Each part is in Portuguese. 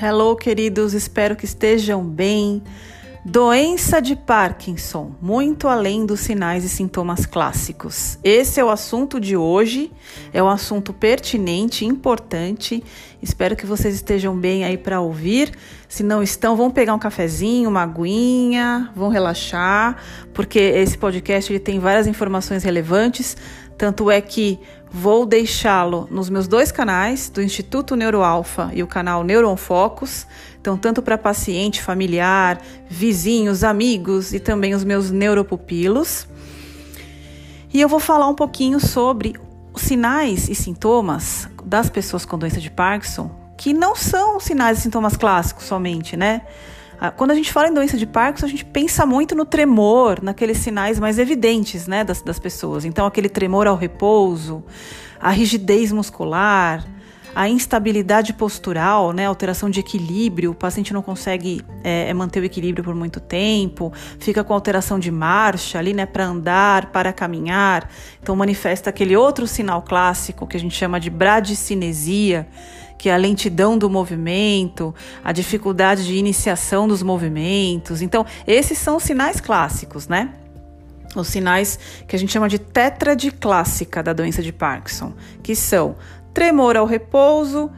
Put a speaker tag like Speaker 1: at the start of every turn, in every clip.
Speaker 1: Hello, queridos, espero que estejam bem. Doença de Parkinson, muito além dos sinais e sintomas clássicos. Esse é o assunto de hoje, é um assunto pertinente, importante. Espero que vocês estejam bem aí para ouvir. Se não estão, vão pegar um cafezinho, uma aguinha, vão relaxar, porque esse podcast ele tem várias informações relevantes. Tanto é que vou deixá-lo nos meus dois canais, do Instituto Neuroalfa e o canal Neuron Focus. Então, tanto para paciente, familiar, vizinhos, amigos e também os meus neuropupilos. E eu vou falar um pouquinho sobre os sinais e sintomas das pessoas com doença de Parkinson, que não são sinais e sintomas clássicos somente, né? Ah, quando a gente fala em doença de Parkinson, a gente pensa muito no tremor, naqueles sinais mais evidentes né, das, das pessoas. Então, aquele tremor ao repouso, a rigidez muscular, a instabilidade postural, né, alteração de equilíbrio, o paciente não consegue é, é manter o equilíbrio por muito tempo, fica com alteração de marcha ali, né, para andar, para caminhar. Então, manifesta aquele outro sinal clássico que a gente chama de bradicinesia que é a lentidão do movimento, a dificuldade de iniciação dos movimentos. Então, esses são os sinais clássicos, né? Os sinais que a gente chama de tétrade clássica da doença de Parkinson, que são tremor ao repouso,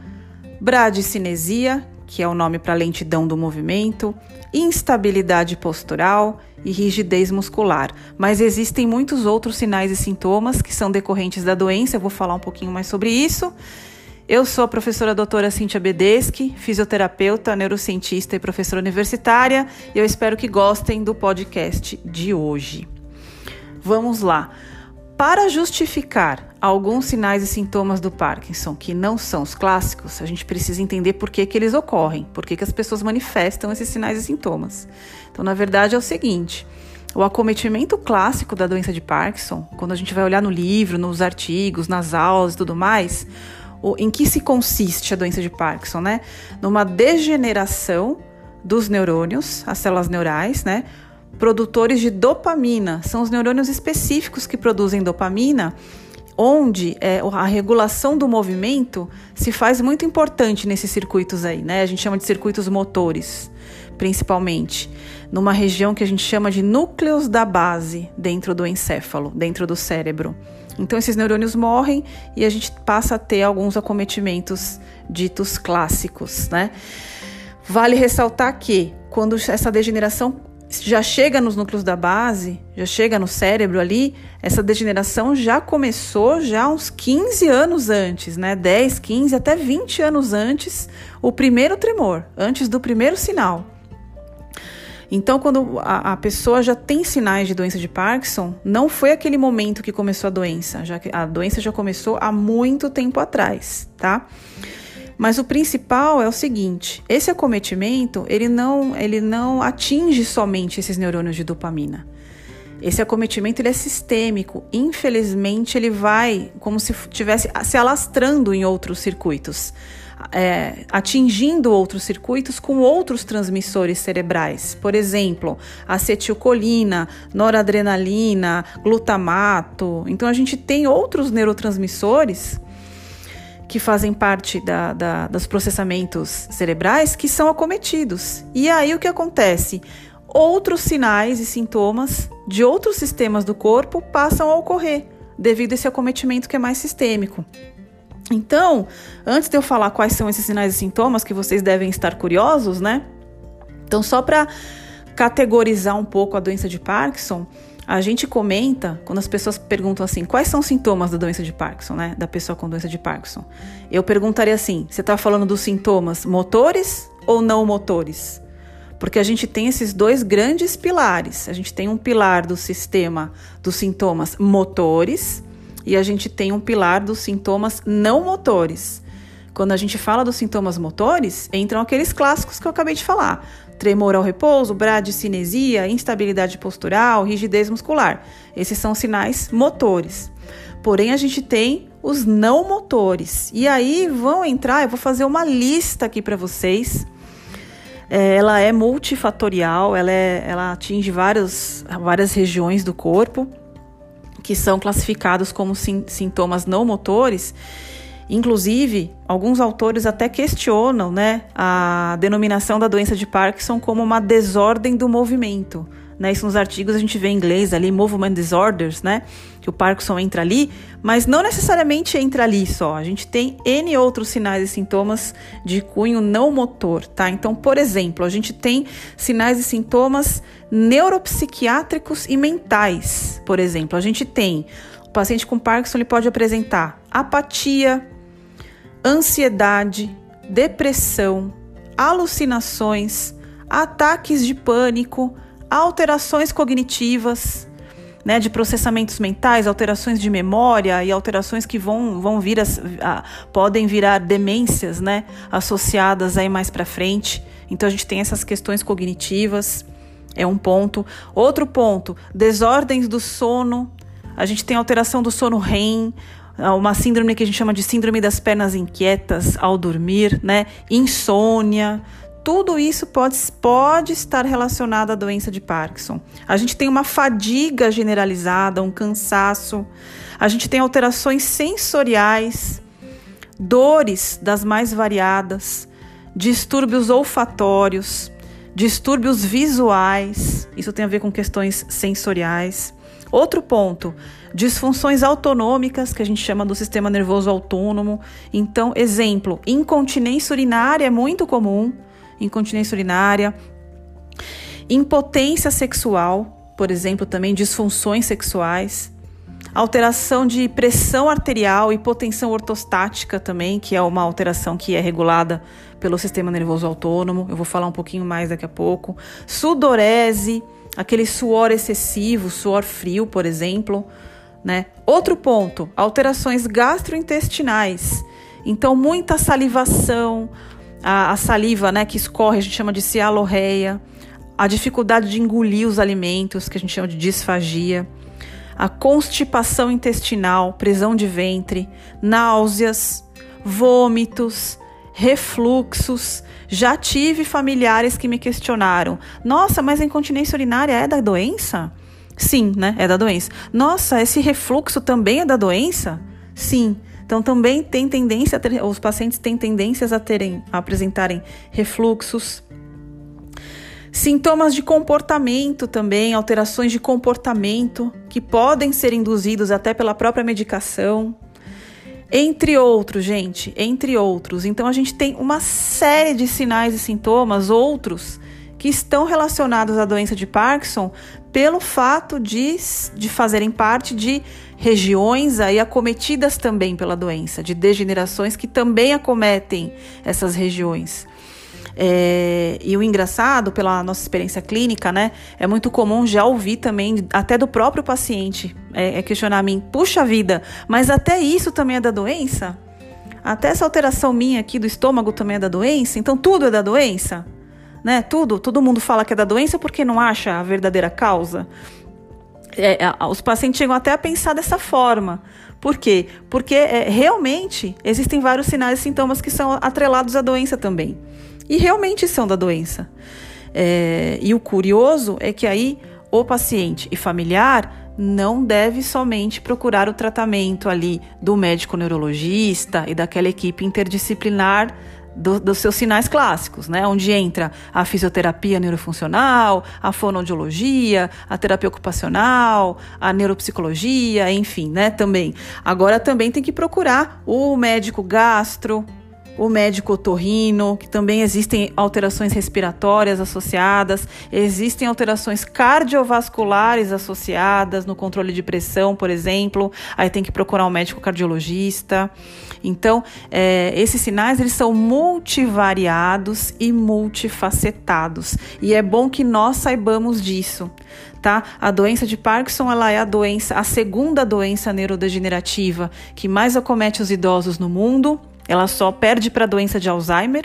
Speaker 1: bradicinesia, que é o nome para lentidão do movimento, instabilidade postural e rigidez muscular. Mas existem muitos outros sinais e sintomas que são decorrentes da doença, eu vou falar um pouquinho mais sobre isso. Eu sou a professora doutora Cíntia Bedeschi, fisioterapeuta, neurocientista e professora universitária, e eu espero que gostem do podcast de hoje. Vamos lá. Para justificar alguns sinais e sintomas do Parkinson que não são os clássicos, a gente precisa entender por que, que eles ocorrem, por que, que as pessoas manifestam esses sinais e sintomas. Então, na verdade, é o seguinte: o acometimento clássico da doença de Parkinson, quando a gente vai olhar no livro, nos artigos, nas aulas e tudo mais, em que se consiste a doença de Parkinson, né? Numa degeneração dos neurônios, as células neurais, né? Produtores de dopamina, são os neurônios específicos que produzem dopamina, onde é, a regulação do movimento se faz muito importante nesses circuitos aí, né? A gente chama de circuitos motores, principalmente, numa região que a gente chama de núcleos da base dentro do encéfalo, dentro do cérebro. Então, esses neurônios morrem e a gente passa a ter alguns acometimentos ditos clássicos, né? Vale ressaltar que quando essa degeneração já chega nos núcleos da base, já chega no cérebro ali, essa degeneração já começou já uns 15 anos antes, né? 10, 15, até 20 anos antes, o primeiro tremor, antes do primeiro sinal. Então, quando a, a, pessoa já tem sinais de doença de Parkinson, não foi aquele momento que começou a doença, já que a doença já começou há muito tempo atrás, tá? Mas o principal é o seguinte: esse acometimento ele não, ele não atinge somente esses neurônios de dopamina. Esse acometimento ele é sistêmico. Infelizmente, ele vai como se estivesse se alastrando em outros circuitos é, atingindo outros circuitos com outros transmissores cerebrais, por exemplo, acetilcolina, noradrenalina, glutamato. Então a gente tem outros neurotransmissores que fazem parte da, da, dos processamentos cerebrais que são acometidos. E aí o que acontece? Outros sinais e sintomas de outros sistemas do corpo passam a ocorrer devido a esse acometimento que é mais sistêmico. Então, antes de eu falar quais são esses sinais e sintomas que vocês devem estar curiosos, né? Então, só para categorizar um pouco a doença de Parkinson, a gente comenta quando as pessoas perguntam assim: quais são os sintomas da doença de Parkinson, né? Da pessoa com doença de Parkinson. Eu perguntaria assim: você está falando dos sintomas motores ou não motores? Porque a gente tem esses dois grandes pilares. A gente tem um pilar do sistema dos sintomas motores e a gente tem um pilar dos sintomas não motores. Quando a gente fala dos sintomas motores, entram aqueles clássicos que eu acabei de falar: tremor ao repouso, bradicinesia, instabilidade postural, rigidez muscular. Esses são sinais motores. Porém, a gente tem os não motores. E aí vão entrar, eu vou fazer uma lista aqui para vocês. É, ela é multifatorial, ela, é, ela atinge vários, várias regiões do corpo que são classificados como sintomas não motores. Inclusive, alguns autores até questionam né, a denominação da doença de Parkinson como uma desordem do movimento. Né? Isso nos artigos a gente vê em inglês ali, movement disorders, né? Que o Parkinson entra ali, mas não necessariamente entra ali só. A gente tem N outros sinais e sintomas de cunho não motor, tá? Então, por exemplo, a gente tem sinais e sintomas neuropsiquiátricos e mentais. Por exemplo, a gente tem o paciente com Parkinson ele pode apresentar apatia, ansiedade, depressão, alucinações, ataques de pânico, alterações cognitivas, né, de processamentos mentais, alterações de memória e alterações que vão, vão vir a, podem virar demências, né, associadas aí mais para frente. Então a gente tem essas questões cognitivas, é um ponto. Outro ponto, desordens do sono. A gente tem alteração do sono REM, uma síndrome que a gente chama de síndrome das pernas inquietas ao dormir, né? Insônia, tudo isso pode, pode estar relacionado à doença de Parkinson. A gente tem uma fadiga generalizada, um cansaço, a gente tem alterações sensoriais, dores das mais variadas, distúrbios olfatórios, distúrbios visuais, isso tem a ver com questões sensoriais. Outro ponto, disfunções autonômicas, que a gente chama do sistema nervoso autônomo. Então, exemplo, incontinência urinária é muito comum incontinência urinária, impotência sexual, por exemplo, também disfunções sexuais, alteração de pressão arterial, hipotensão ortostática também, que é uma alteração que é regulada pelo sistema nervoso autônomo. Eu vou falar um pouquinho mais daqui a pouco. Sudorese, aquele suor excessivo, suor frio, por exemplo, né? Outro ponto, alterações gastrointestinais. Então, muita salivação, a, a saliva né, que escorre, a gente chama de cialorreia, a dificuldade de engolir os alimentos, que a gente chama de disfagia, a constipação intestinal, prisão de ventre, náuseas, vômitos, refluxos. Já tive familiares que me questionaram: nossa, mas a incontinência urinária é da doença? Sim, né? É da doença. Nossa, esse refluxo também é da doença? Sim. Então também tem tendência, ter, os pacientes têm tendências a terem, a apresentarem refluxos. Sintomas de comportamento também, alterações de comportamento que podem ser induzidos até pela própria medicação. Entre outros, gente, entre outros. Então a gente tem uma série de sinais e sintomas, outros, que estão relacionados à doença de Parkinson pelo fato de, de fazerem parte de regiões aí acometidas também pela doença, de degenerações que também acometem essas regiões. É, e o engraçado, pela nossa experiência clínica, né, é muito comum já ouvir também, até do próprio paciente, é, é questionar a mim: puxa vida, mas até isso também é da doença? Até essa alteração minha aqui do estômago também é da doença? Então tudo é da doença? Né? Tudo, todo mundo fala que é da doença porque não acha a verdadeira causa. É, os pacientes chegam até a pensar dessa forma. Por quê? Porque é, realmente existem vários sinais e sintomas que são atrelados à doença também. E realmente são da doença. É, e o curioso é que aí o paciente e familiar não deve somente procurar o tratamento ali do médico neurologista e daquela equipe interdisciplinar do, dos seus sinais clássicos, né? Onde entra a fisioterapia neurofuncional, a fonoaudiologia, a terapia ocupacional, a neuropsicologia, enfim, né? Também. Agora também tem que procurar o médico gastro, o médico otorrino, que também existem alterações respiratórias associadas, existem alterações cardiovasculares associadas no controle de pressão, por exemplo, aí tem que procurar um médico cardiologista. Então, é, esses sinais eles são multivariados e multifacetados, e é bom que nós saibamos disso. Tá? A doença de Parkinson ela é a doença, a segunda doença neurodegenerativa que mais acomete os idosos no mundo ela só perde para a doença de Alzheimer.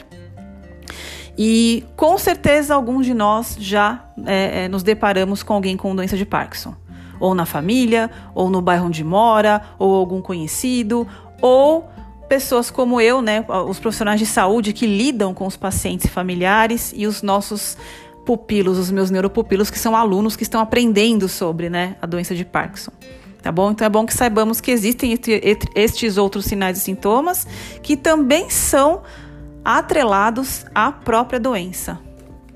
Speaker 1: E com certeza alguns de nós já é, é, nos deparamos com alguém com doença de Parkinson. Ou na família, ou no bairro onde mora, ou algum conhecido, ou pessoas como eu, né, os profissionais de saúde que lidam com os pacientes familiares e os nossos pupilos, os meus neuropupilos, que são alunos que estão aprendendo sobre né, a doença de Parkinson. Tá bom? Então é bom que saibamos que existem estes outros sinais e sintomas que também são atrelados à própria doença.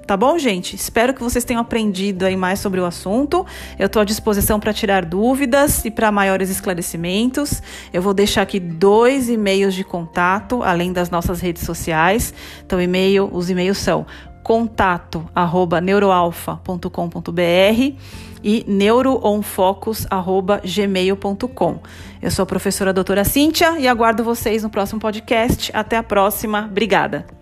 Speaker 1: Tá bom, gente? Espero que vocês tenham aprendido aí mais sobre o assunto. Eu estou à disposição para tirar dúvidas e para maiores esclarecimentos. Eu vou deixar aqui dois e-mails de contato, além das nossas redes sociais. Então, e-mail, os e-mails são contato@neuroalfa.com.br e neuroonfocus@gmail.com. Eu sou a professora doutora Cíntia e aguardo vocês no próximo podcast. Até a próxima. Obrigada.